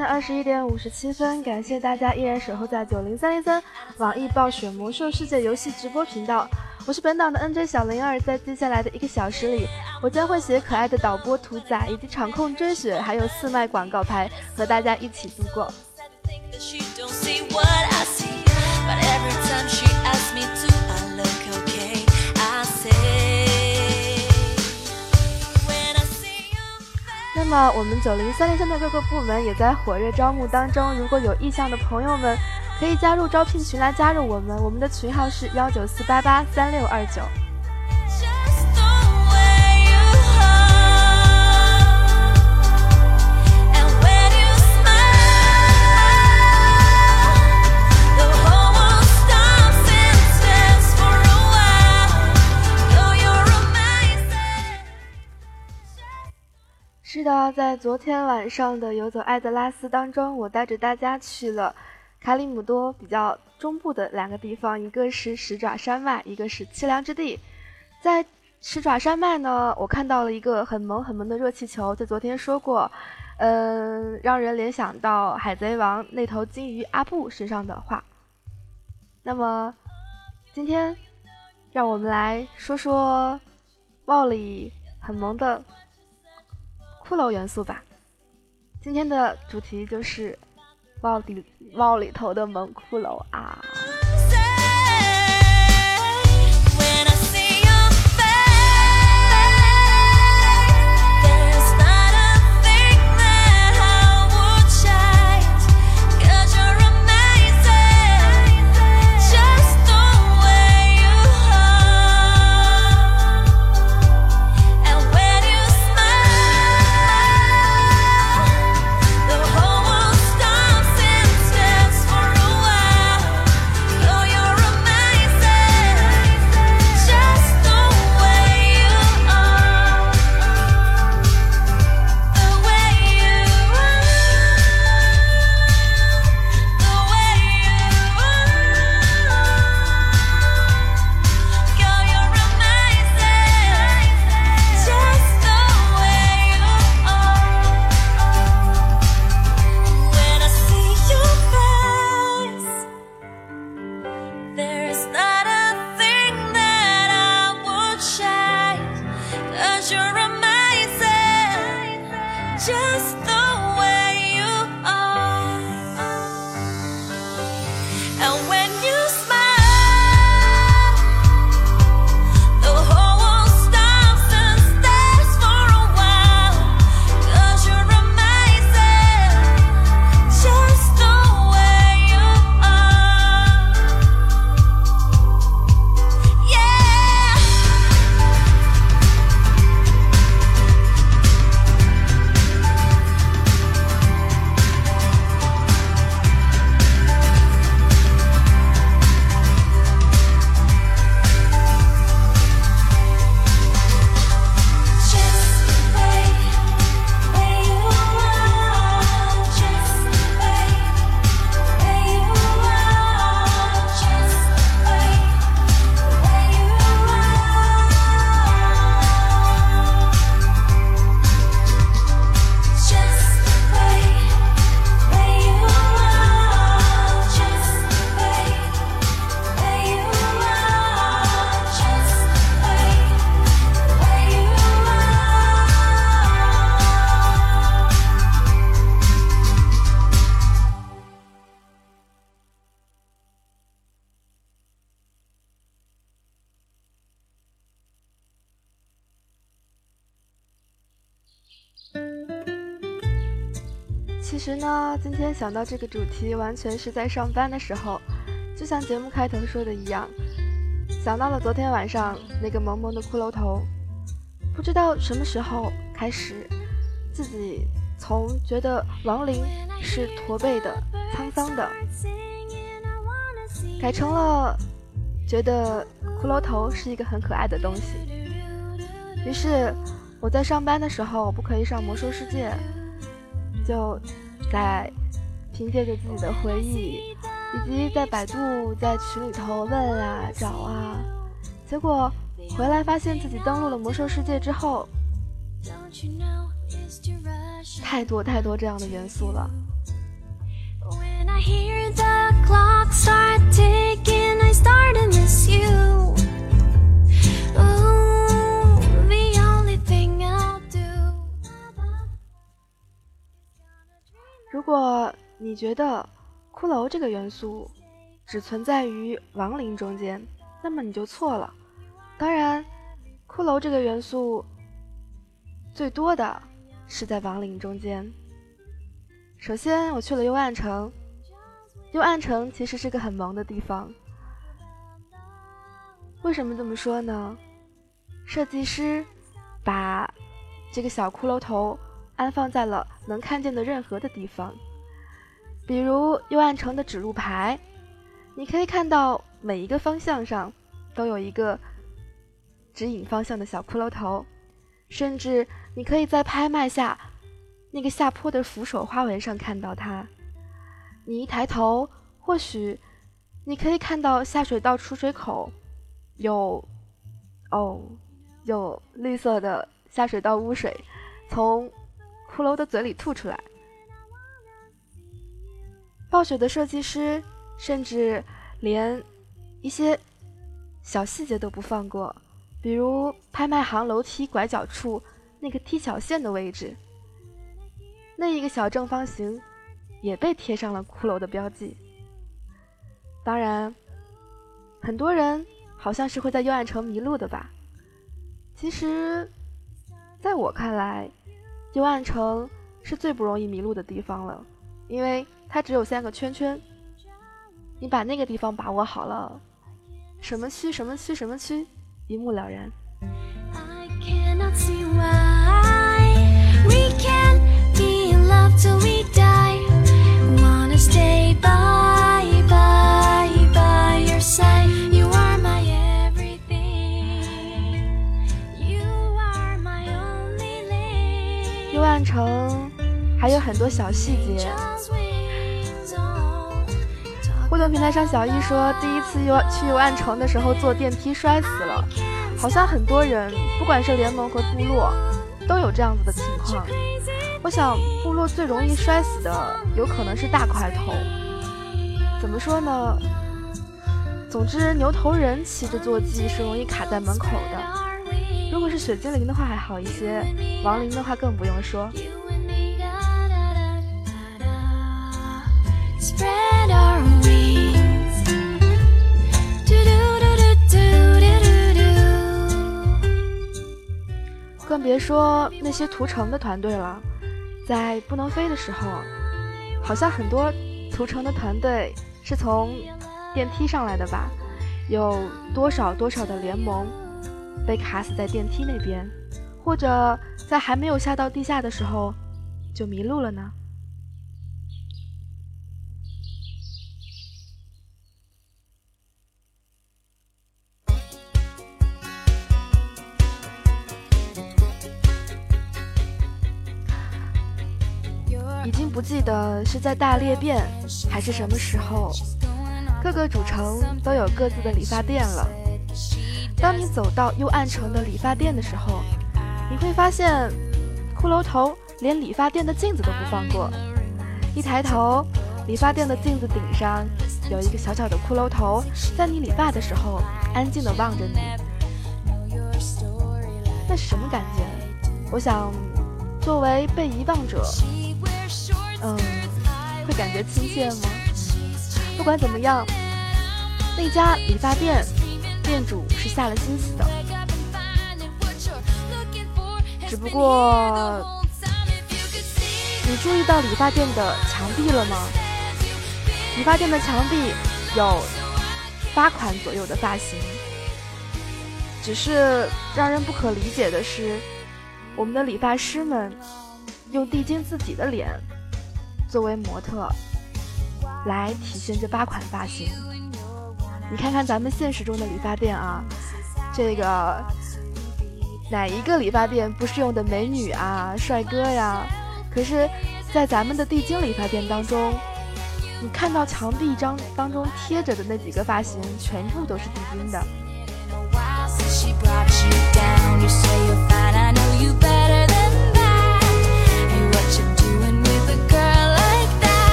的二十一点五十七分，感谢大家依然守候在九零三零三网易暴雪魔兽世界游戏直播频道。我是本档的 NJ 小灵儿，在接下来的一个小时里，我将会携可爱的导播屠仔以及场控追雪，还有四麦广告牌，和大家一起度过。么，我们九零三零三的各个部门也在火热招募当中，如果有意向的朋友们。可以加入招聘群来加入我们，我们的群号是幺九四八八三六二九。是的，在昨天晚上的游走艾德拉斯当中，我带着大家去了。卡里姆多比较中部的两个地方，一个是十爪山脉，一个是凄凉之地。在十爪山脉呢，我看到了一个很萌很萌的热气球，在昨天说过，嗯，让人联想到海贼王那头鲸鱼阿布身上的话。那么，今天让我们来说说帽里很萌的骷髅元素吧。今天的主题就是。帽里帽里头的萌骷髅啊！想到这个主题，完全是在上班的时候，就像节目开头说的一样，想到了昨天晚上那个萌萌的骷髅头。不知道什么时候开始，自己从觉得亡灵是驼背的、沧桑的，改成了觉得骷髅头是一个很可爱的东西。于是我在上班的时候不可以上魔兽世界。就在凭借着自己的回忆，以及在百度在群里头问啊找啊，结果回来发现自己登录了魔兽世界之后，太多太多这样的元素了。如果你觉得骷髅这个元素只存在于亡灵中间，那么你就错了。当然，骷髅这个元素最多的是在亡灵中间。首先，我去了幽暗城。幽暗城其实是个很萌的地方。为什么这么说呢？设计师把这个小骷髅头。安放在了能看见的任何的地方，比如幽暗城的指路牌，你可以看到每一个方向上都有一个指引方向的小骷髅头，甚至你可以在拍卖下那个下坡的扶手花纹上看到它。你一抬头，或许你可以看到下水道出水口有哦，有绿色的下水道污水从。骷髅的嘴里吐出来。暴雪的设计师甚至连一些小细节都不放过，比如拍卖行楼梯拐角处那个踢脚线的位置，那一个小正方形也被贴上了骷髅的标记。当然，很多人好像是会在幽暗城迷路的吧？其实，在我看来。幽暗城是最不容易迷路的地方了，因为它只有三个圈圈。你把那个地方把握好了，什么区什么区什么区，一目了然。幽暗城还有很多小细节。互动平台上，小易说第一次游去游暗城的时候坐电梯摔死了，好像很多人，不管是联盟和部落，都有这样子的情况。我想部落最容易摔死的有可能是大块头。怎么说呢？总之，牛头人骑着坐骑是容易卡在门口的。如果是雪精灵的话还好一些，亡灵的话更不用说。更别说那些屠城的团队了，在不能飞的时候，好像很多屠城的团队是从电梯上来的吧？有多少多少的联盟？被卡死在电梯那边，或者在还没有下到地下的时候就迷路了呢？不记得是在大裂变还是什么时候，各个主城都有各自的理发店了。当你走到幽暗城的理发店的时候，你会发现，骷髅头连理发店的镜子都不放过。一抬头，理发店的镜子顶上有一个小小的骷髅头，在你理发的时候安静地望着你。那是什么感觉？我想，作为被遗忘者，嗯，会感觉亲切吗？不管怎么样，那家理发店。店主是下了心思的，只不过你注意到理发店的墙壁了吗？理发店的墙壁有八款左右的发型，只是让人不可理解的是，我们的理发师们用递进自己的脸作为模特，来体现这八款发型。你看看咱们现实中的理发店啊，这个哪一个理发店不是用的美女啊、帅哥呀？可是，在咱们的地精理发店当中，你看到墙壁张当中贴着的那几个发型，全部都是地精的。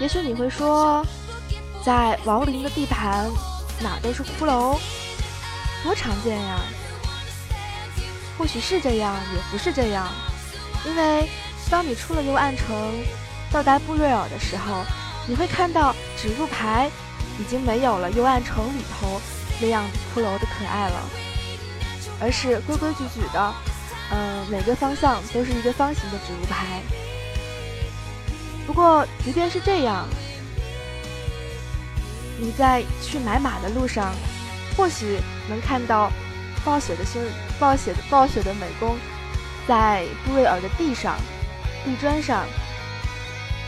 也许你会说，在亡灵的地盘哪都是骷髅，多常见呀！或许是这样，也不是这样，因为当你出了幽暗城，到达布瑞尔的时候，你会看到指路牌已经没有了幽暗城里头那样骷髅的可爱了，而是规规矩矩的，嗯，每个方向都是一个方形的指路牌。不过，即便是这样，你在去买马的路上，或许能看到暴雪的星、暴雪的暴雪的美工，在布瑞尔的地上、地砖上，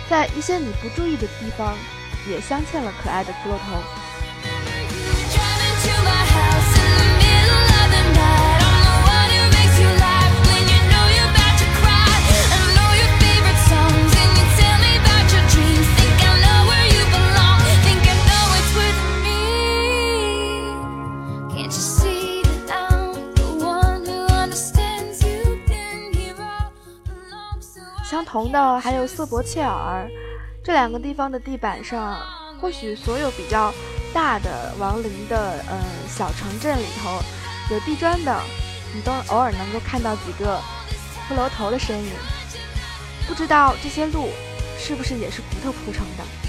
在一些你不注意的地方，也镶嵌了可爱的骷髅头。同的还有瑟伯切尔，这两个地方的地板上，或许所有比较大的亡灵的嗯小城镇里头有地砖的，你都偶尔能够看到几个骷髅头的身影。不知道这些路是不是也是骨头铺成的？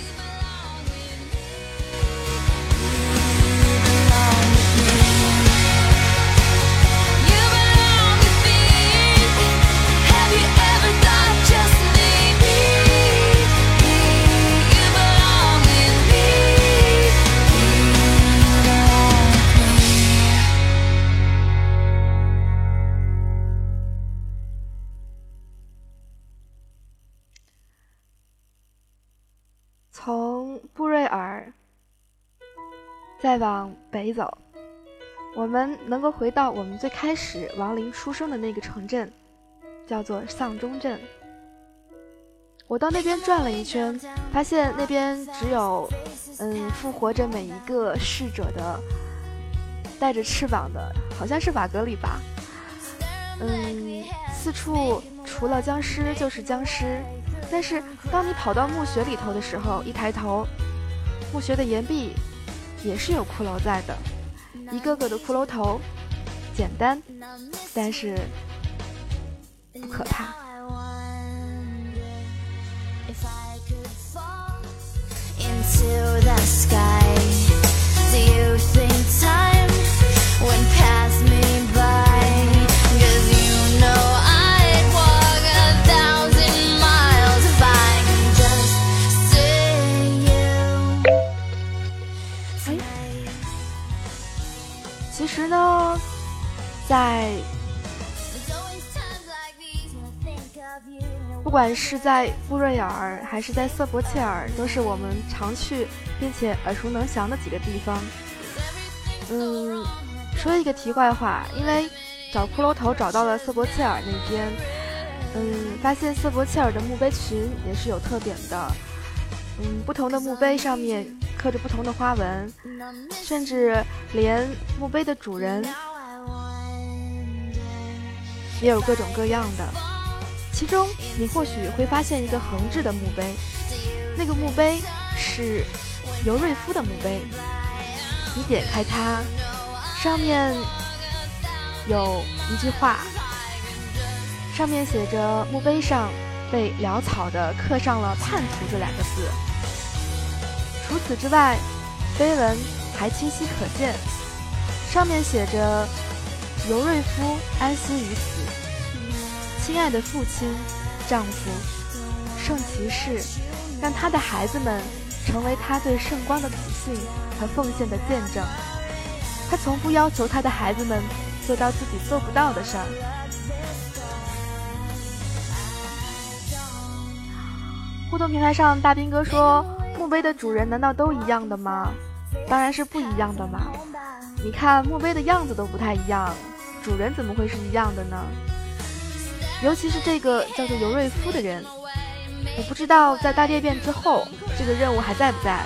再往北走，我们能够回到我们最开始亡灵出生的那个城镇，叫做丧钟镇。我到那边转了一圈，发现那边只有，嗯，复活着每一个逝者的，带着翅膀的，好像是瓦格里吧。嗯，四处除了僵尸就是僵尸。但是当你跑到墓穴里头的时候，一抬头，墓穴的岩壁。也是有骷髅在的，一个个的骷髅头，简单，但是不可怕。在，不管是在布瑞尔还是在瑟伯切尔，都是我们常去并且耳熟能详的几个地方。嗯，说一个题外话，因为找骷髅头找到了瑟伯切尔那边，嗯，发现瑟伯切尔的墓碑群也是有特点的，嗯，不同的墓碑上面刻着不同的花纹，甚至连墓碑的主人。也有各种各样的，其中你或许会发现一个横置的墓碑，那个墓碑是尤瑞夫的墓碑。你点开它，上面有一句话，上面写着墓碑上被潦草的刻上了“叛徒”这两个字。除此之外，碑文还清晰可见，上面写着。尤瑞夫安息于此，亲爱的父亲、丈夫、圣骑士，让他的孩子们成为他对圣光的笃信和奉献的见证。他从不要求他的孩子们做到自己做不到的事儿。互动平台上，大兵哥说：“墓碑的主人难道都一样的吗？当然是不一样的嘛！你看墓碑的样子都不太一样。”主人怎么会是一样的呢？尤其是这个叫做尤瑞夫的人，我不知道在大裂变之后这个任务还在不在。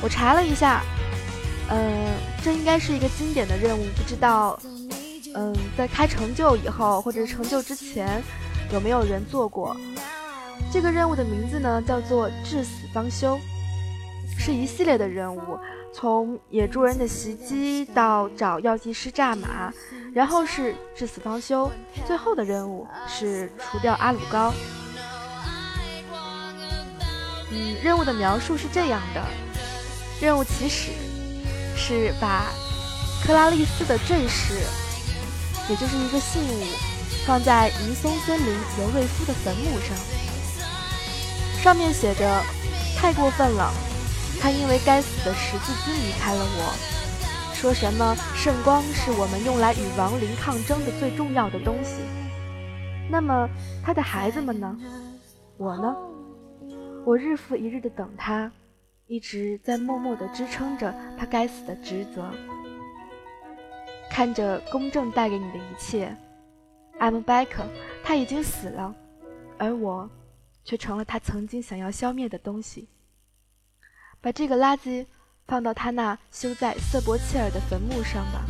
我查了一下，嗯，这应该是一个经典的任务，不知道，嗯，在开成就以后或者成就之前有没有人做过？这个任务的名字呢叫做“至死方休”，是一系列的任务，从野猪人的袭击到找药剂师炸马，然后是至死方休，最后的任务是除掉阿鲁高。嗯，任务的描述是这样的：任务起始是把克拉丽丝的坠饰，也就是一个信物，放在尼松森林尤瑞夫的坟墓上，上面写着：“太过分了。”他因为该死的十字军离开了我，说什么圣光是我们用来与亡灵抗争的最重要的东西。那么他的孩子们呢？我呢？我日复一日的等他，一直在默默的支撑着他该死的职责，看着公正带给你的一切。I'm back，他已经死了，而我却成了他曾经想要消灭的东西。把这个垃圾放到他那修在瑟伯切尔的坟墓上吧。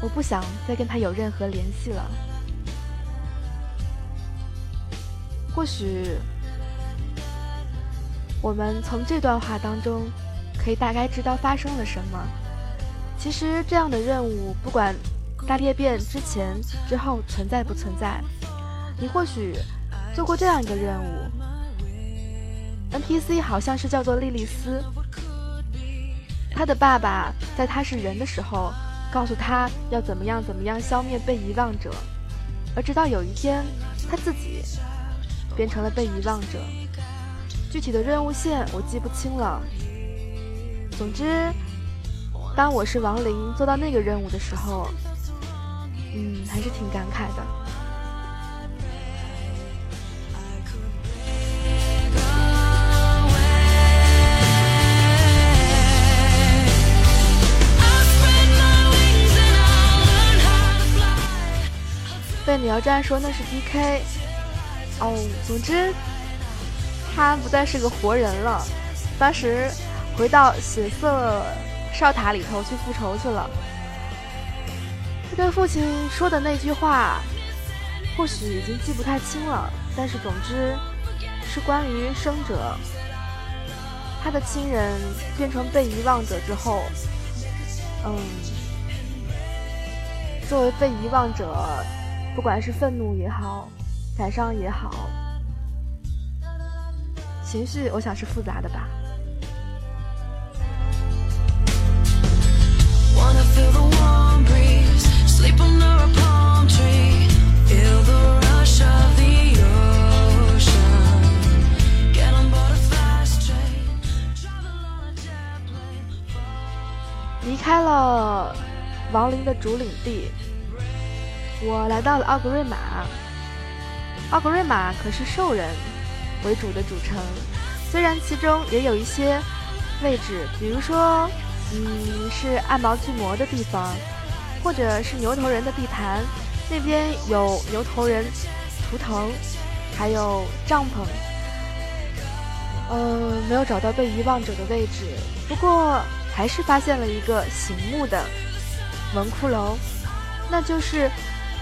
我不想再跟他有任何联系了。或许，我们从这段话当中可以大概知道发生了什么。其实，这样的任务不管大裂变之前、之后存在不存在，你或许做过这样一个任务。NPC 好像是叫做莉莉丝，他的爸爸在他是人的时候，告诉他要怎么样怎么样消灭被遗忘者，而直到有一天，他自己变成了被遗忘者。具体的任务线我记不清了。总之，当我是亡灵做到那个任务的时候，嗯，还是挺感慨的。被鸟战说那是 DK，哦，总之他不再是个活人了，当时回到血色哨塔里头去复仇去了。他对父亲说的那句话，或许已经记不太清了，但是总之是关于生者，他的亲人变成被遗忘者之后，嗯，作为被遗忘者。不管是愤怒也好，感伤也好，情绪我想是复杂的吧。离开了亡灵的主领地。我来到了奥格瑞玛，奥格瑞玛可是兽人为主的主城，虽然其中也有一些位置，比如说，嗯，是暗毛巨魔的地方，或者是牛头人的地盘，那边有牛头人图腾，还有帐篷，嗯，没有找到被遗忘者的位置，不过还是发现了一个醒目的文骷髅，那就是。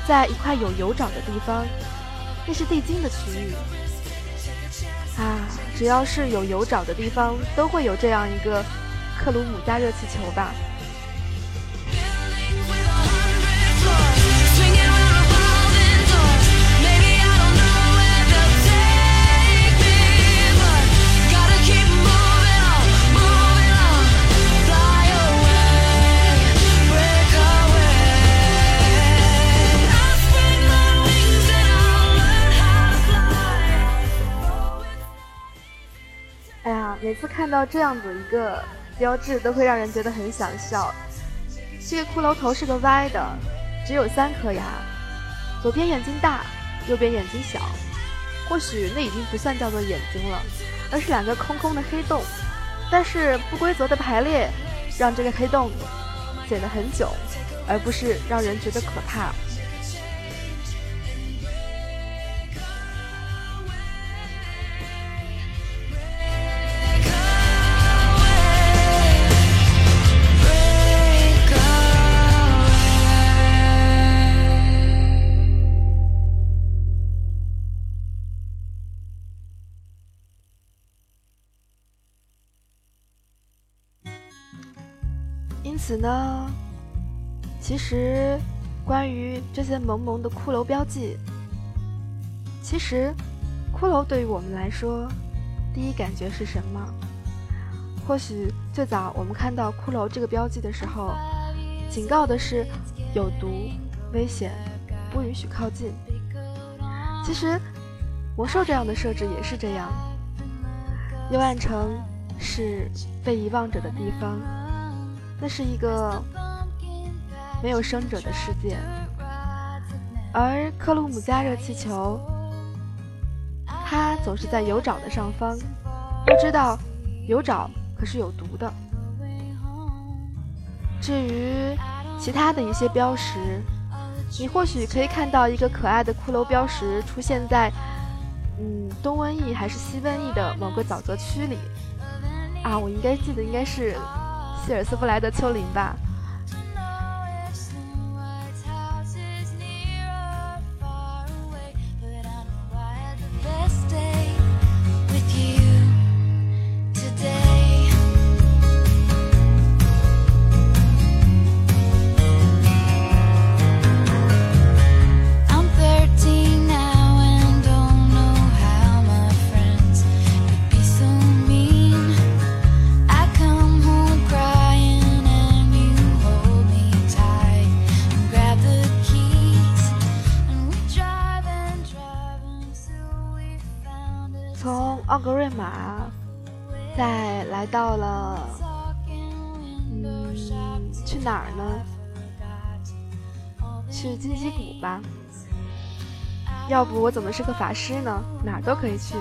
在一块有油沼的地方，那是地精的区域。啊，只要是有油沼的地方，都会有这样一个克鲁姆加热气球吧。每次看到这样子一个标志，都会让人觉得很想笑。这个骷髅头是个歪的，只有三颗牙，左边眼睛大，右边眼睛小。或许那已经不算叫做眼睛了，而是两个空空的黑洞。但是不规则的排列，让这个黑洞显得很久，而不是让人觉得可怕。此呢，其实关于这些萌萌的骷髅标记，其实骷髅对于我们来说，第一感觉是什么？或许最早我们看到骷髅这个标记的时候，警告的是有毒、危险，不允许靠近。其实魔兽这样的设置也是这样。幽暗城是被遗忘者的地方，那是一个没有生者的世界，而克鲁姆加热气球，它总是在油沼的上方。要知道，油沼可是有毒的。至于其他的一些标识，你或许可以看到一个可爱的骷髅标识出现在。嗯，东瘟疫还是西瘟疫的某个沼泽区里啊？我应该记得应该是希尔斯布莱德丘陵吧。哪儿呢？去荆棘谷吧。要不我怎么是个法师呢？哪儿都可以去。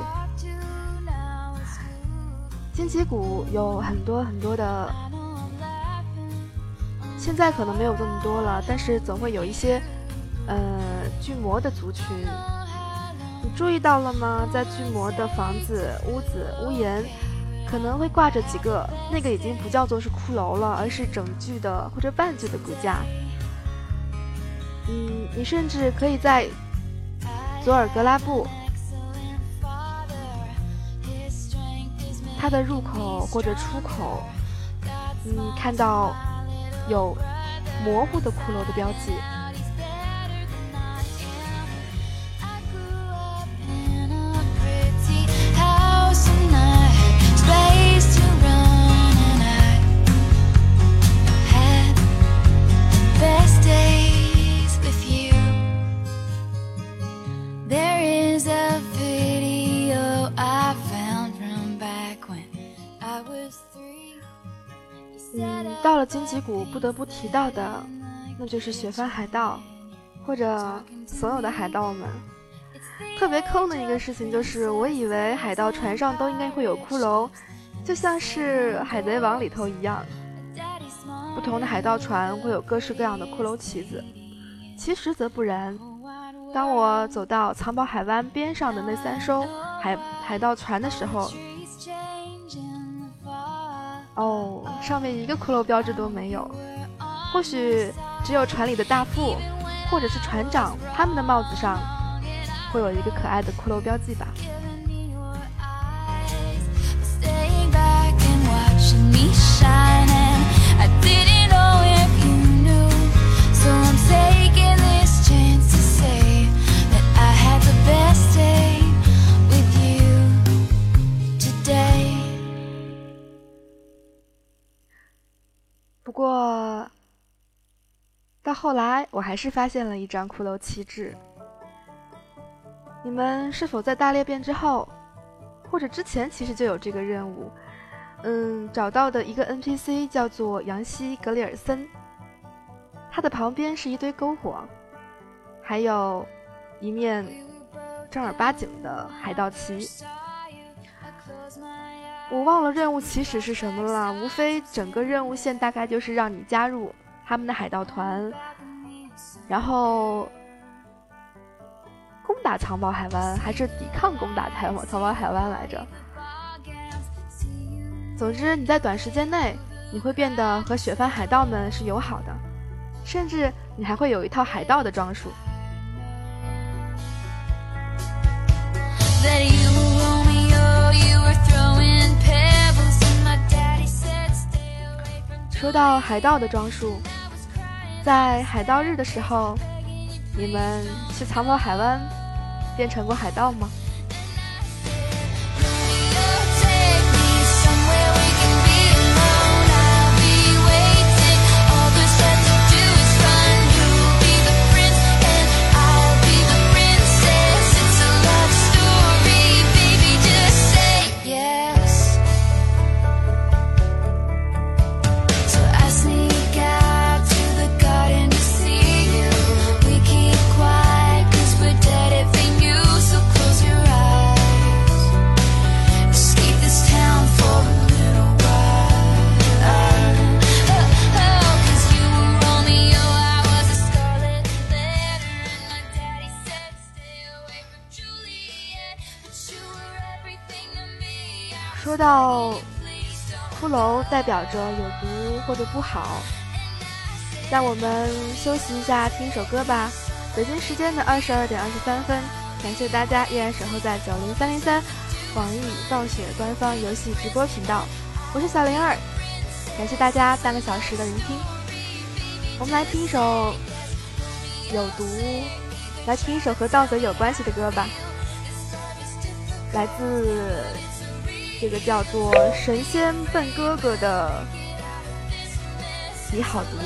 荆棘谷有很多很多的，现在可能没有这么多了，但是总会有一些，呃，巨魔的族群。你注意到了吗？在巨魔的房子、屋子、屋檐，可能会挂着几个，那个已经不叫做是骷髅了，而是整具的或者半具的骨架。嗯，你甚至可以在佐尔格拉布，它的入口或者出口，嗯，看到有模糊的骷髅的标记。到了荆棘谷，不得不提到的，那就是雪帆海盗，或者所有的海盗们。特别坑的一个事情就是，我以为海盗船上都应该会有骷髅，就像是海贼王里头一样，不同的海盗船会有各式各样的骷髅旗子。其实则不然。当我走到藏宝海湾边上的那三艘海海盗船的时候，哦，上面一个骷髅标志都没有，或许只有船里的大副，或者是船长，他们的帽子上会有一个可爱的骷髅标记吧。不后来我还是发现了一张骷髅旗帜。你们是否在大裂变之后，或者之前其实就有这个任务？嗯，找到的一个 NPC 叫做杨希·格里尔森，他的旁边是一堆篝火，还有一面正儿八经的海盗旗。我忘了任务起始是什么了，无非整个任务线大概就是让你加入他们的海盗团，然后攻打藏宝海湾，还是抵抗攻打藏宝藏宝海湾来着。总之，你在短时间内你会变得和雪帆海盗们是友好的，甚至你还会有一套海盗的装束。说到海盗的装束，在海盗日的时候，你们去藏宝海湾变成过海盗吗？说到骷髅代表着有毒或者不好，让我们休息一下，听一首歌吧。北京时间的二十二点二十三分，感谢大家依然守候在九零三零三网易暴雪官方游戏直播频道，我是小灵儿，感谢大家半个小时的聆听。我们来听一首有毒，来听一首和盗贼有关系的歌吧，来自。这个叫做“神仙笨哥哥”的，你好毒。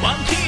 Vẫn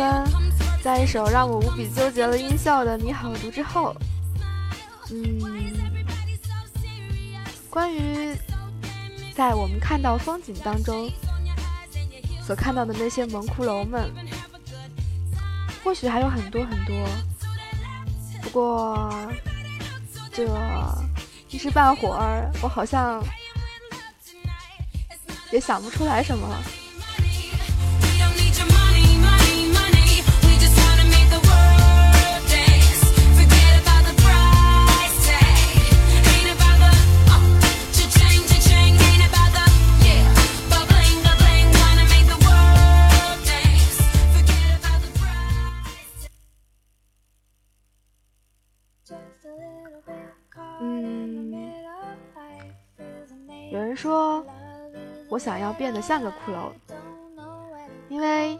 分，在一首让我无比纠结了音效的《你好》毒之后，嗯，关于在我们看到风景当中所看到的那些蒙骷髅们，或许还有很多很多，不过这一时半会儿，我好像也想不出来什么了。嗯，有人说，我想要变得像个骷髅，因为，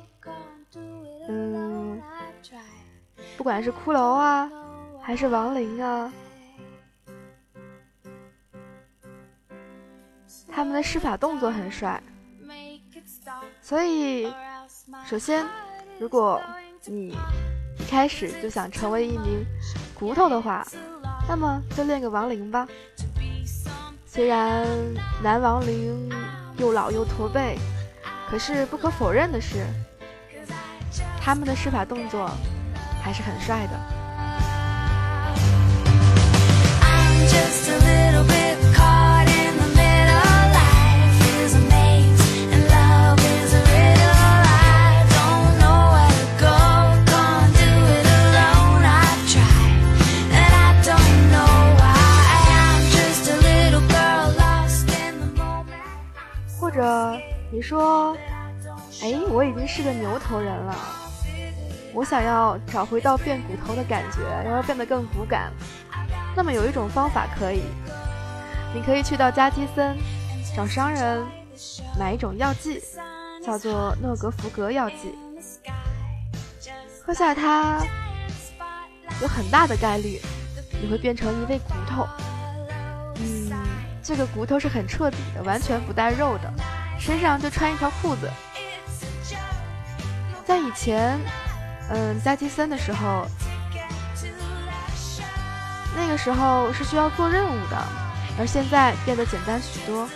嗯，不管是骷髅啊，还是亡灵啊，他们的施法动作很帅。所以，首先，如果你一开始就想成为一名骨头的话，那么就练个亡灵吧。虽然男亡灵又老又驼背，可是不可否认的是，他们的施法动作还是很帅的。你说，哎，我已经是个牛头人了，我想要找回到变骨头的感觉，要变得更骨感。那么有一种方法可以，你可以去到加基森，找商人买一种药剂，叫做诺格福格药剂，喝下它，有很大的概率你会变成一位骨头。嗯，这个骨头是很彻底的，完全不带肉的。身上就穿一条裤子，在以前，嗯，加基森的时候，那个时候是需要做任务的，而现在变得简单许多，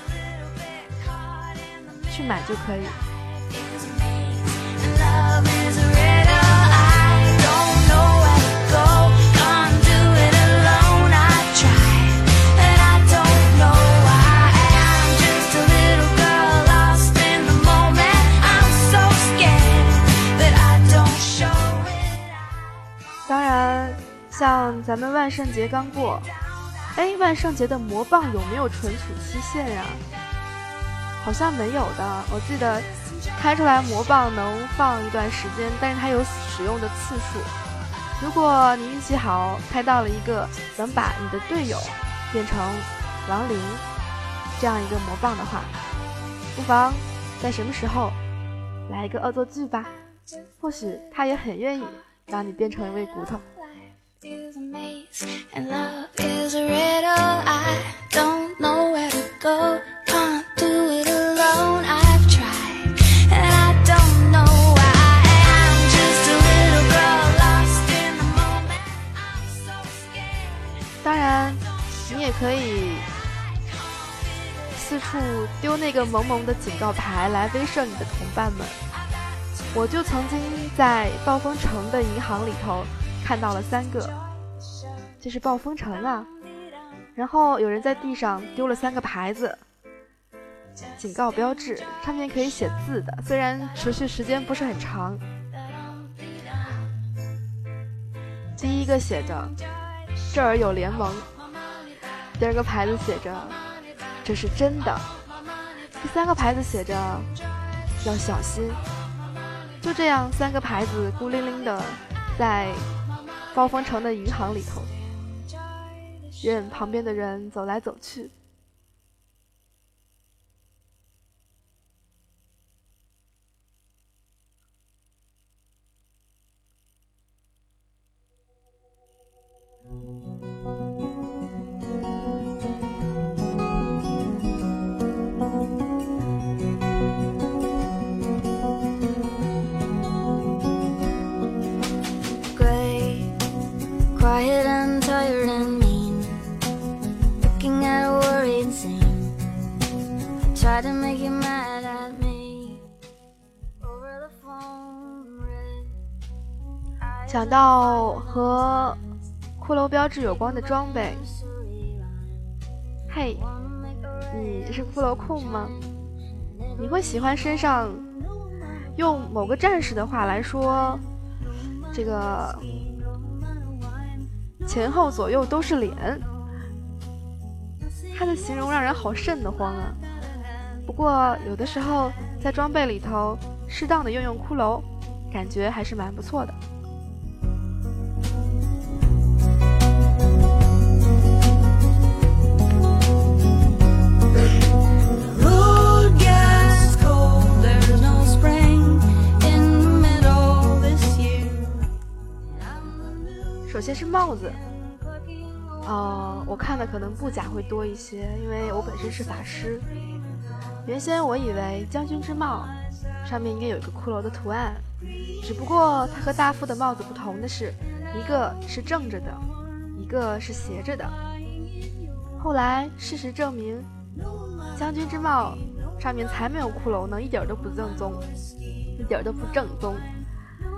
去买就可以。像咱们万圣节刚过，哎，万圣节的魔棒有没有存储期限呀？好像没有的。我记得开出来魔棒能放一段时间，但是它有使用的次数。如果你运气好，开到了一个能把你的队友变成亡灵这样一个魔棒的话，不妨在什么时候来一个恶作剧吧？或许他也很愿意让你变成一位骨头。当然，你也可以四处丢那个萌萌的警告牌来威慑你的同伴们。我就曾经在暴风城的银行里头。看到了三个，这是暴风城啊！然后有人在地上丢了三个牌子，警告标志，上面可以写字的，虽然持续时间不是很长。第一个写着“这儿有联盟”，第二个牌子写着“这是真的”，第三个牌子写着“要小心”。就这样，三个牌子孤零零的在。暴风城的银行里头，任旁边的人走来走去。讲到和骷髅标志有关的装备，嘿，你是骷髅控吗？你会喜欢身上用某个战士的话来说，这个前后左右都是脸，他的形容让人好瘆得慌啊。不过有的时候在装备里头适当的用用骷髅，感觉还是蛮不错的。先是帽子，呃，我看的可能布甲会多一些，因为我本身是法师。原先我以为将军之帽上面应该有一个骷髅的图案，只不过它和大副的帽子不同的是，一个是正着的，一个是斜着的。后来事实证明，将军之帽上面才没有骷髅呢，一点都不正宗，一点都不正宗。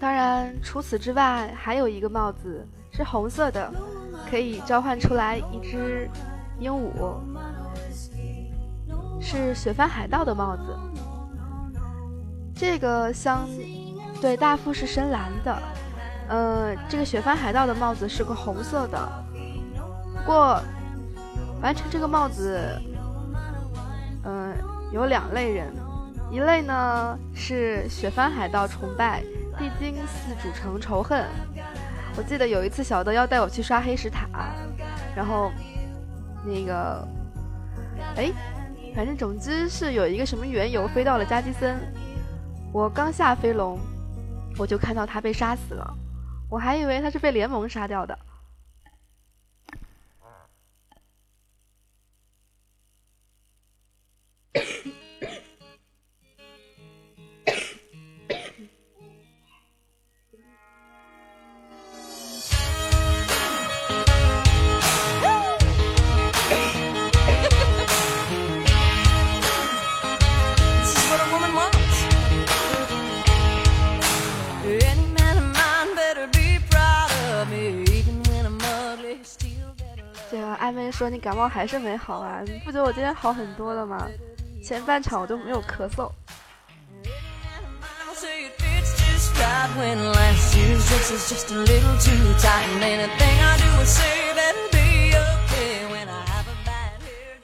当然，除此之外，还有一个帽子是红色的，可以召唤出来一只鹦鹉，是雪帆海盗的帽子。这个相对大副是深蓝的，呃，这个雪帆海盗的帽子是个红色的。不过，完成这个帽子，嗯，有两类人，一类呢是雪帆海盗崇拜。地精四主城仇恨。我记得有一次小德要带我去刷黑石塔，然后那个，哎，反正总之是有一个什么缘由飞到了加基森。我刚下飞龙，我就看到他被杀死了，我还以为他是被联盟杀掉的。说你感冒还是没好啊？你不觉得我今天好很多了吗？前半场我都没有咳嗽。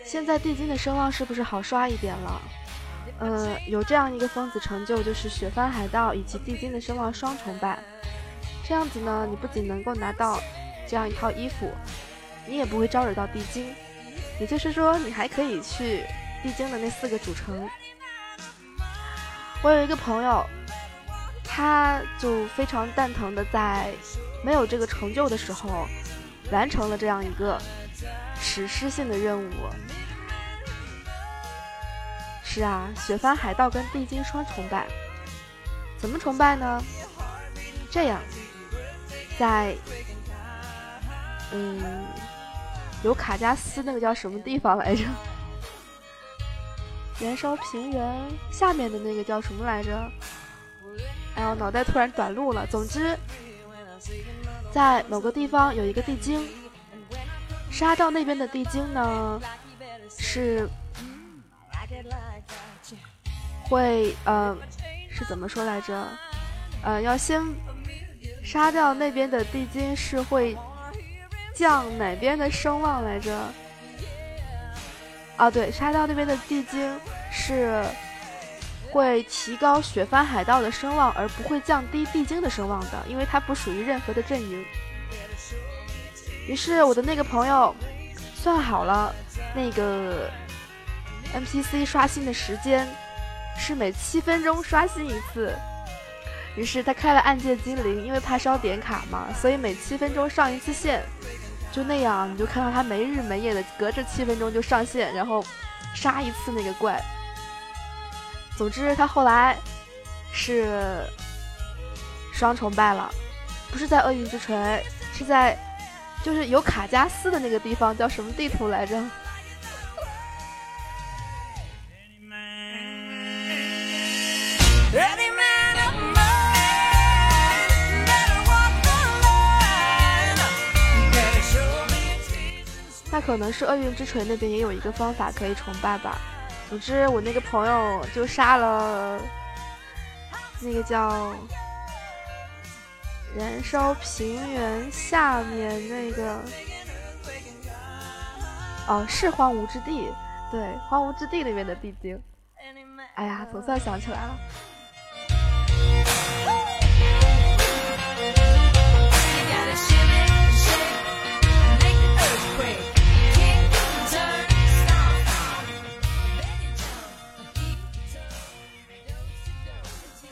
现在地精的声望是不是好刷一点了？嗯，有这样一个疯子成就，就是雪帆海盗以及地精的声望双重版。这样子呢，你不仅能够拿到这样一套衣服。你也不会招惹到地精，也就是说，你还可以去地精的那四个主城。我有一个朋友，他就非常蛋疼的在没有这个成就的时候，完成了这样一个史诗性的任务。是啊，雪帆海盗跟地精双崇拜，怎么崇拜呢？这样，在，嗯。有卡加斯那个叫什么地方来着？燃烧平原下面的那个叫什么来着？哎呦，脑袋突然短路了。总之，在某个地方有一个地精，杀掉那边的地精呢，是会呃，是怎么说来着？呃，要先杀掉那边的地精是会。降哪边的声望来着？啊，对，沙雕那边的地精是会提高雪番海盗的声望，而不会降低地精的声望的，因为它不属于任何的阵营。于是我的那个朋友算好了，那个 NPC 刷新的时间是每七分钟刷新一次。于是他开了暗界精灵，因为怕烧点卡嘛，所以每七分钟上一次线。就那样，你就看到他没日没夜的隔着七分钟就上线，然后杀一次那个怪。总之，他后来是双崇拜了，不是在厄运之锤，是在就是有卡加斯的那个地方，叫什么地图来着？那可能是厄运之锤那边也有一个方法可以崇拜吧。总之，我那个朋友就杀了那个叫燃烧平原下面那个，哦，是荒芜之地，对，荒芜之地那边的地精。哎呀，总算想起来了。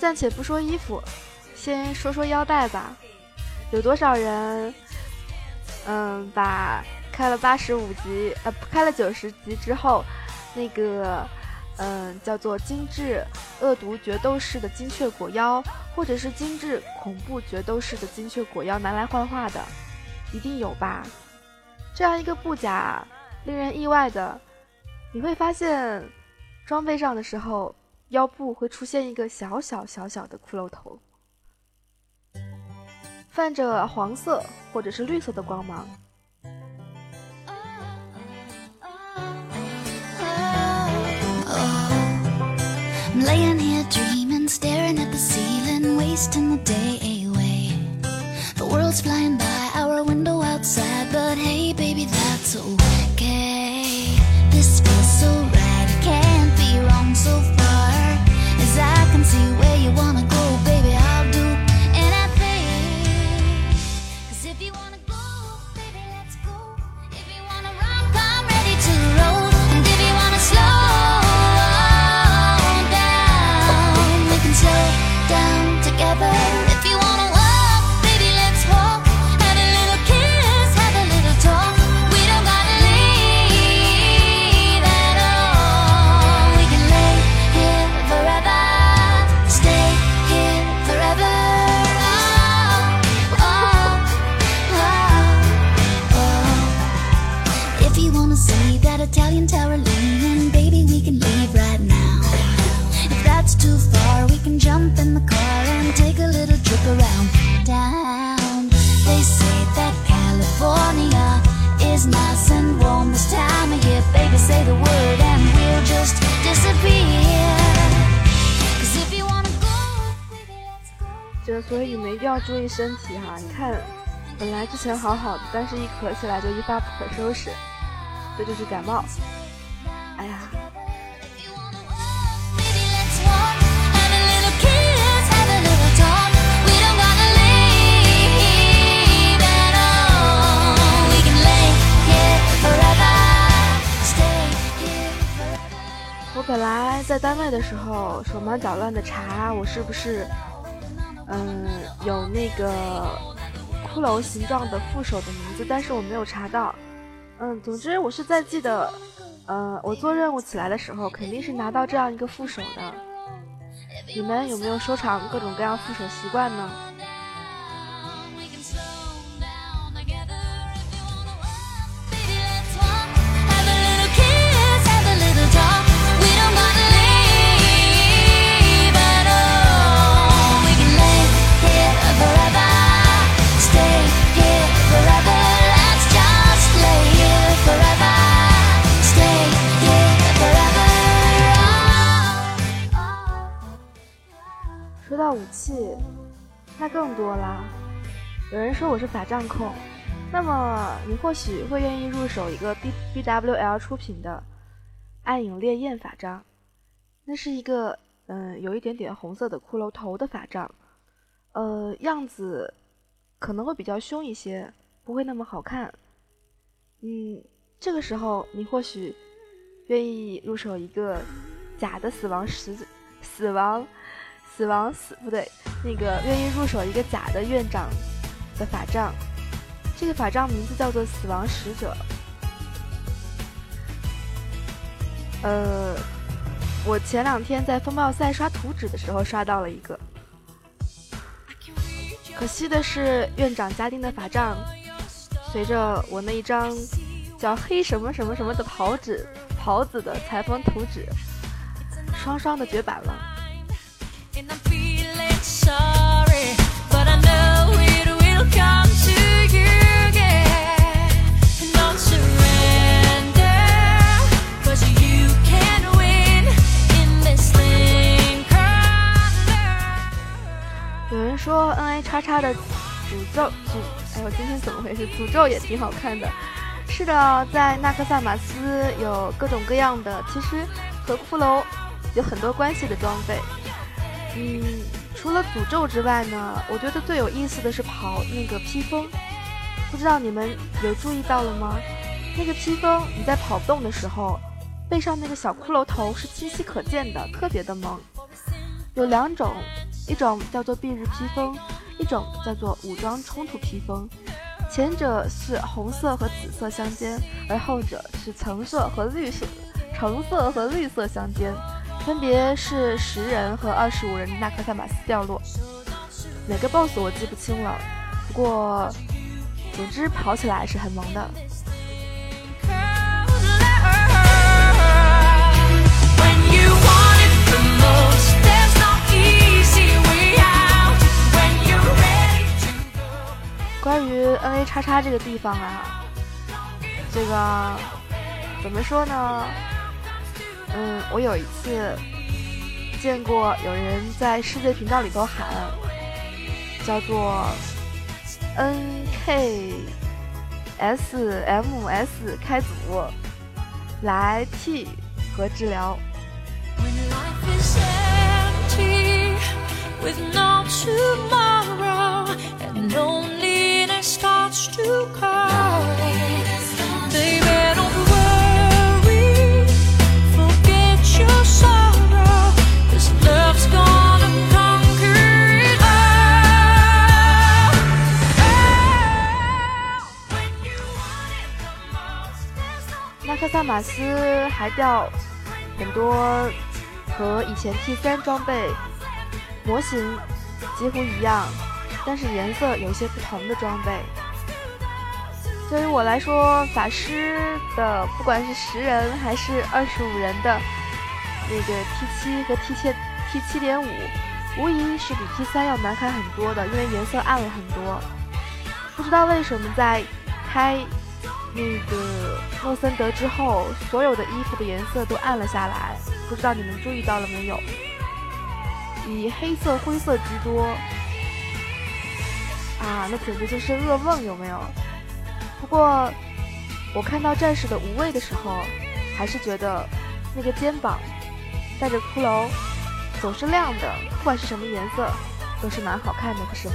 暂且不说衣服，先说说腰带吧。有多少人，嗯，把开了八十五级，呃，开了九十级之后，那个，嗯，叫做精致恶毒决斗士的精确果腰，或者是精致恐怖决斗士的精确果腰拿来幻化的，一定有吧？这样一个布甲，令人意外的，你会发现，装备上的时候。腰部会出现一个小小小小的骷髅头，泛着黄色或者是绿色的光芒。see where you wanna go. 所以你们一定要注意身体哈！你看，本来之前好好的，但是一咳起来就一发不可收拾，这就是感冒。哎呀！我本来在单位的时候手忙脚乱的查我是不是。嗯，有那个骷髅形状的副手的名字，但是我没有查到。嗯，总之我是在记得，呃，我做任务起来的时候，肯定是拿到这样一个副手的。你们有没有收藏各种各样副手习惯呢？武器，那更多啦。有人说我是法杖控，那么你或许会愿意入手一个 B B W L 出品的暗影烈焰法杖，那是一个嗯有一点点红色的骷髅头的法杖，呃样子可能会比较凶一些，不会那么好看。嗯，这个时候你或许愿意入手一个假的死亡十死亡死亡死不对，那个愿意入手一个假的院长的法杖。这个法杖名字叫做死亡使者。呃，我前两天在风暴赛刷图纸的时候刷到了一个，可惜的是院长家丁的法杖，随着我那一张叫黑什么什么什么的袍子袍子的裁缝图纸，双双的绝版了。说 N A 叉叉的诅咒诅，哎，呦今天怎么回事？诅咒也挺好看的。是的，在纳克萨马斯有各种各样的，其实和骷髅有很多关系的装备。嗯，除了诅咒之外呢，我觉得最有意思的是跑那个披风。不知道你们有注意到了吗？那个披风你在跑动的时候，背上那个小骷髅头是清晰可见的，特别的萌。有两种。一种叫做蔽日披风，一种叫做武装冲突披风。前者是红色和紫色相间，而后者是橙色和绿色、橙色和绿色相间，分别是十人和二十五人的纳克萨马斯掉落。哪个 BOSS 我记不清了，不过总之跑起来是很萌的。关于 N A 叉叉这个地方啊，这个怎么说呢？嗯，我有一次见过有人在世界频道里头喊，叫做 N K S M S 开组来替和治疗。纳克萨马斯还掉很多和以前 T 三装备模型几乎一样。但是颜色有些不同的装备，对于我来说，法师的不管是十人还是二十五人的那个 T 七和 T 七 T 七点五，无疑是比 T 三要难看很多的，因为颜色暗了很多。不知道为什么在开那个诺森德之后，所有的衣服的颜色都暗了下来，不知道你们注意到了没有？以黑色、灰色居多。啊，那简直就是噩梦，有没有？不过，我看到战士的无畏的时候，还是觉得那个肩膀带着骷髅，总是亮的，不管是什么颜色，都是蛮好看的，不是吗？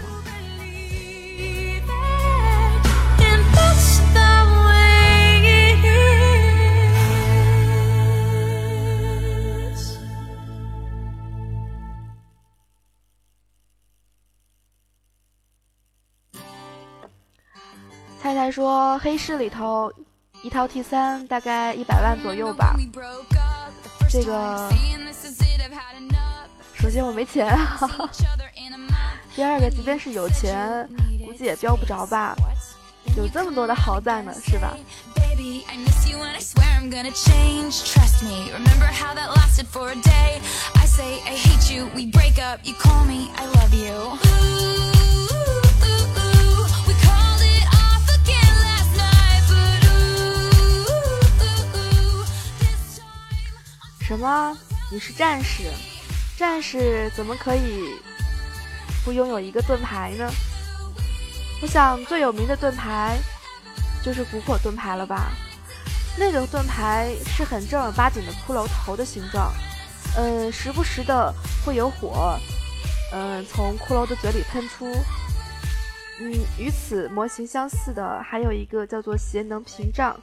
太太说，黑市里头一套 T 三大概一百万左右吧。这个，首先我没钱，第二个，即便是有钱，估计也标不着吧。有这么多的豪宅呢，是吧？什么？你是战士？战士怎么可以不拥有一个盾牌呢？我想最有名的盾牌就是古火盾牌了吧？那个盾牌是很正儿八经的骷髅头的形状，嗯，时不时的会有火，嗯，从骷髅的嘴里喷出。嗯，与此模型相似的还有一个叫做邪能屏障。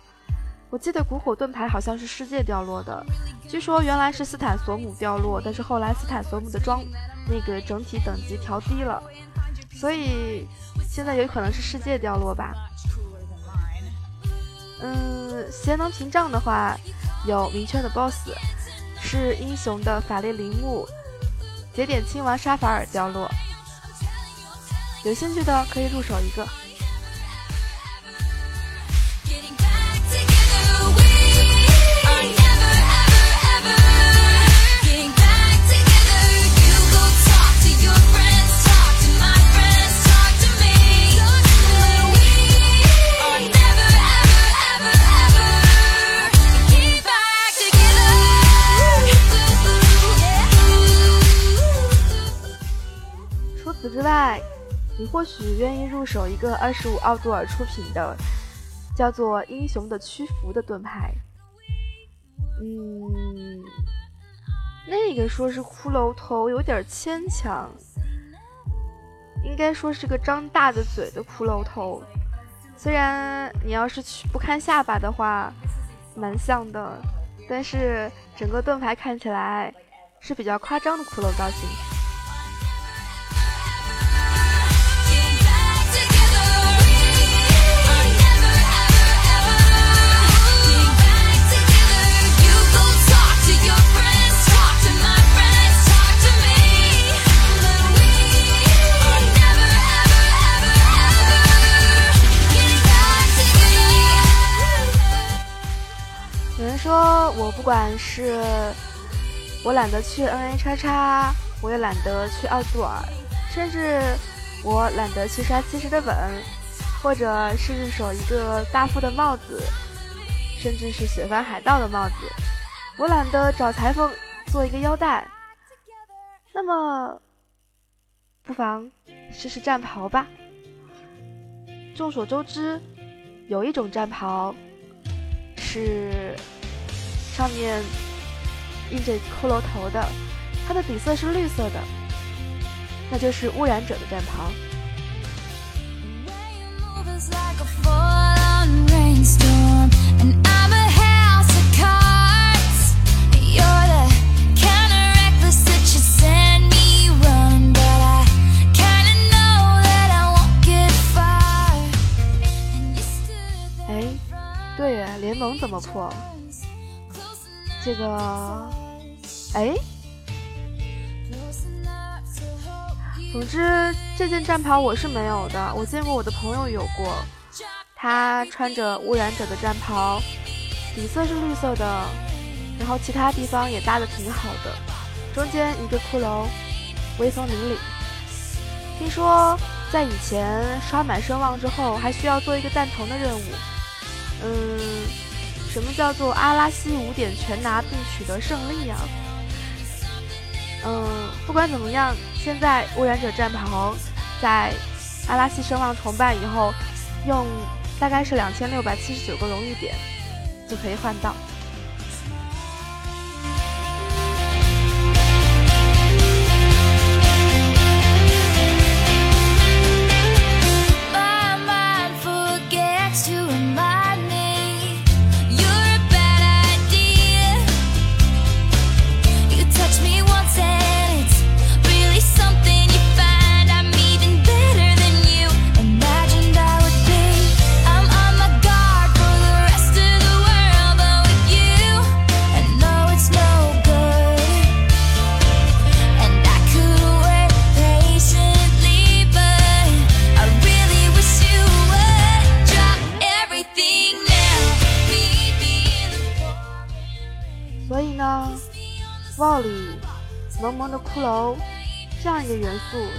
我记得古火盾牌好像是世界掉落的，据说原来是斯坦索姆掉落，但是后来斯坦索姆的装那个整体等级调低了，所以现在有可能是世界掉落吧。嗯，邪能屏障的话有明确的 BOSS，是英雄的法列林木节点亲王沙法尔掉落，有兴趣的可以入手一个。之外，你或许愿意入手一个二十五奥杜尔出品的，叫做《英雄的屈服》的盾牌。嗯，那个说是骷髅头有点牵强，应该说是个张大的嘴的骷髅头。虽然你要是去不看下巴的话，蛮像的，但是整个盾牌看起来是比较夸张的骷髅造型。说，我不管是我懒得去 N A 叉叉，我也懒得去奥杜尔，甚至我懒得去刷七十的本，或者是入手一个大副的帽子，甚至是雪帆海盗的帽子，我懒得找裁缝做一个腰带，那么不妨试试战袍吧。众所周知，有一种战袍是。上面印着骷髅头的，它的底色是绿色的，那就是污染者的战袍。哎，对呀，联盟怎么破？这个，哎，总之这件战袍我是没有的，我见过我的朋友有过，他穿着污染者的战袍，底色是绿色的，然后其他地方也搭的挺好的，中间一个骷髅，威风凛凛。听说在以前刷满声望之后，还需要做一个弹头的任务，嗯。什么叫做阿拉西五点全拿并取得胜利啊？嗯，不管怎么样，现在污染者战袍在阿拉西声望重办以后，用大概是两千六百七十九个荣誉点就可以换到。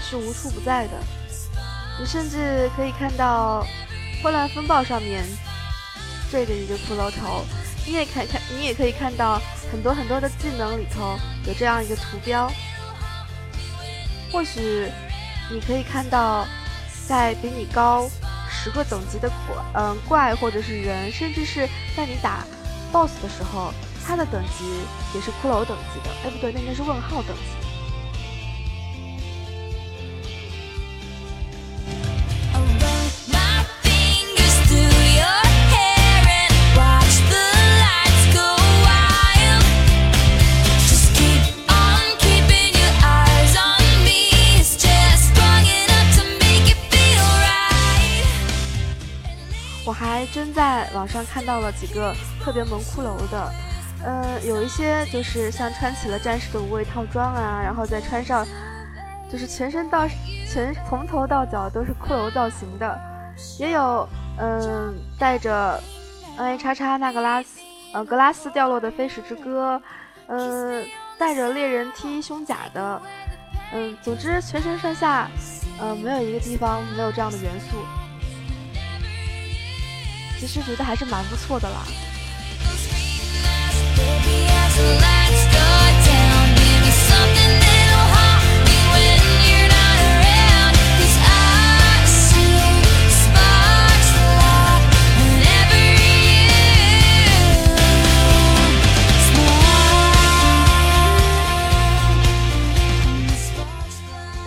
是无处不在的。你甚至可以看到混乱风暴上面坠着一个骷髅头，你也可以看，你也可以看到很多很多的技能里头有这样一个图标。或许你可以看到，在比你高十个等级的怪，嗯，怪或者是人，甚至是在你打 BOSS 的时候，他的等级也是骷髅等级的。哎，不对，那应该是问号等级。真在网上看到了几个特别萌骷髅的，呃，有一些就是像穿起了战士的无畏套装啊，然后再穿上，就是全身到全从头到脚都是骷髅造型的，也有嗯带着 N A 叉叉那格拉斯呃格拉斯掉落的飞矢之歌，嗯带着猎人 T 胸甲的，嗯总之全身上下，嗯没有一个地方没有这样的元素。其实觉得还是蛮不错的啦。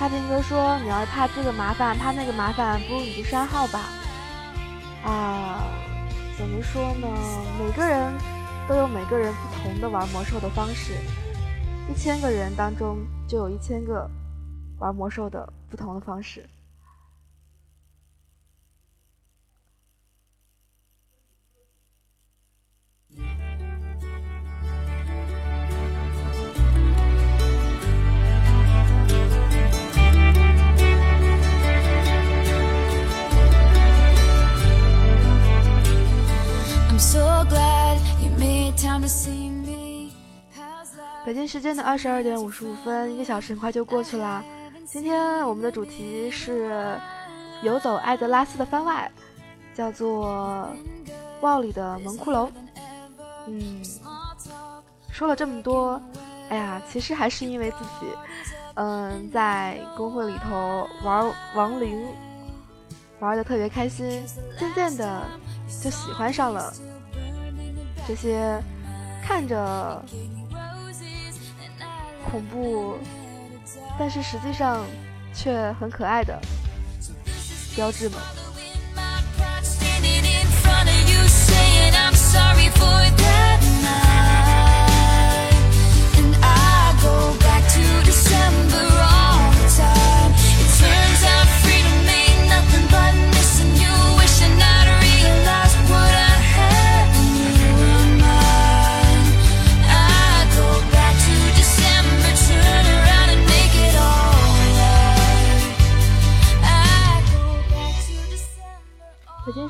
大兵哥说：“你要怕这个麻烦，怕那个麻烦，不如你就删号吧。”啊。怎么说呢？每个人都有每个人不同的玩魔兽的方式，一千个人当中就有一千个玩魔兽的不同的方式。北京时间的二十二点五十五分，一个小时很快就过去了。今天我们的主题是游走艾德拉斯的番外，叫做《暴里的萌骷髅》。嗯，说了这么多，哎呀，其实还是因为自己，嗯，在公会里头玩亡灵，玩的特别开心，渐渐的就喜欢上了。这些看着恐怖，但是实际上却很可爱的标志们。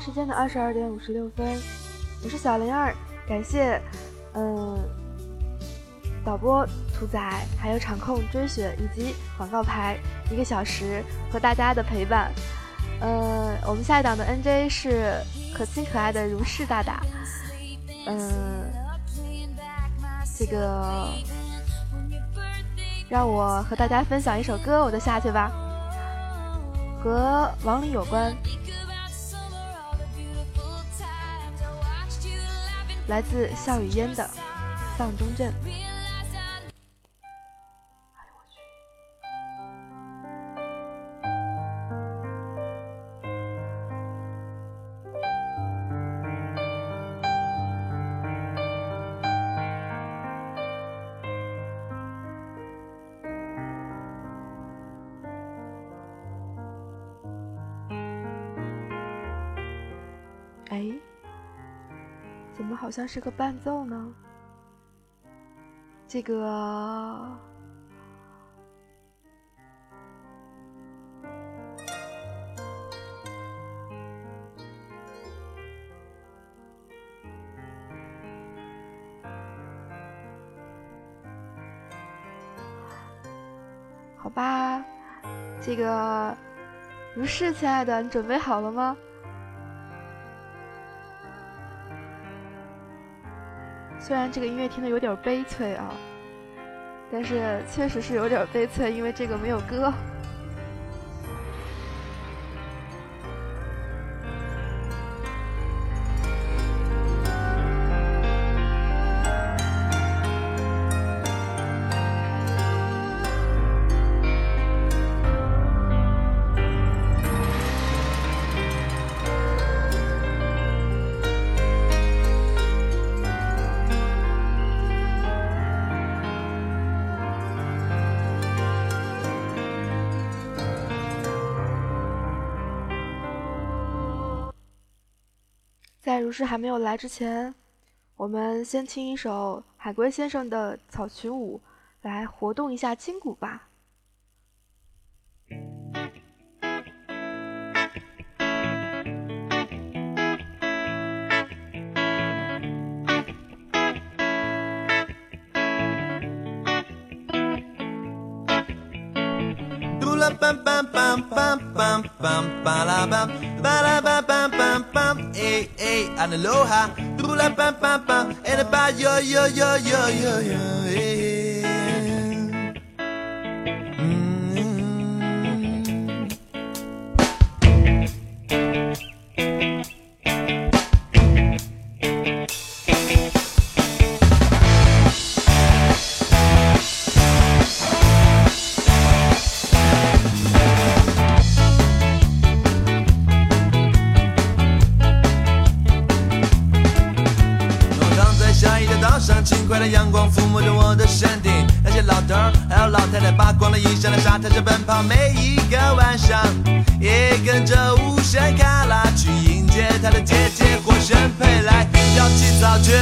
时间的二十二点五十六分，我是小灵儿，感谢，嗯，导播屠宰，还有场控追雪以及广告牌一个小时和大家的陪伴，嗯，我们下一档的 NJ 是可亲可爱的如是大大，嗯，这个让我和大家分享一首歌，我就下去吧，和亡灵有关。来自笑语嫣的《丧钟镇》。好像是个伴奏呢，这个好吧，这个如是，亲爱的，你准备好了吗？虽然这个音乐听的有点悲催啊，但是确实是有点悲催，因为这个没有歌。不是还没有来之前，我们先听一首海龟先生的草裙舞，来活动一下筋骨吧。Bum bum bum ba la bum ba la bum bum bum bum hey hey and aloha. Do la bum bum bum and about yo yo yo yo yo yo 发觉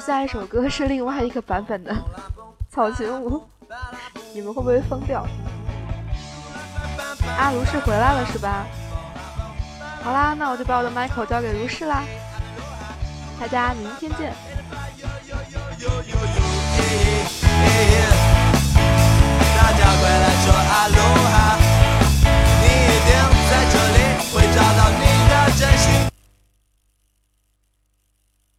下一首歌是另外一个版本的草裙舞，你们会不会疯掉？阿如是回来了是吧？好啦，那我就把我的麦克交给如是啦，大家明天见。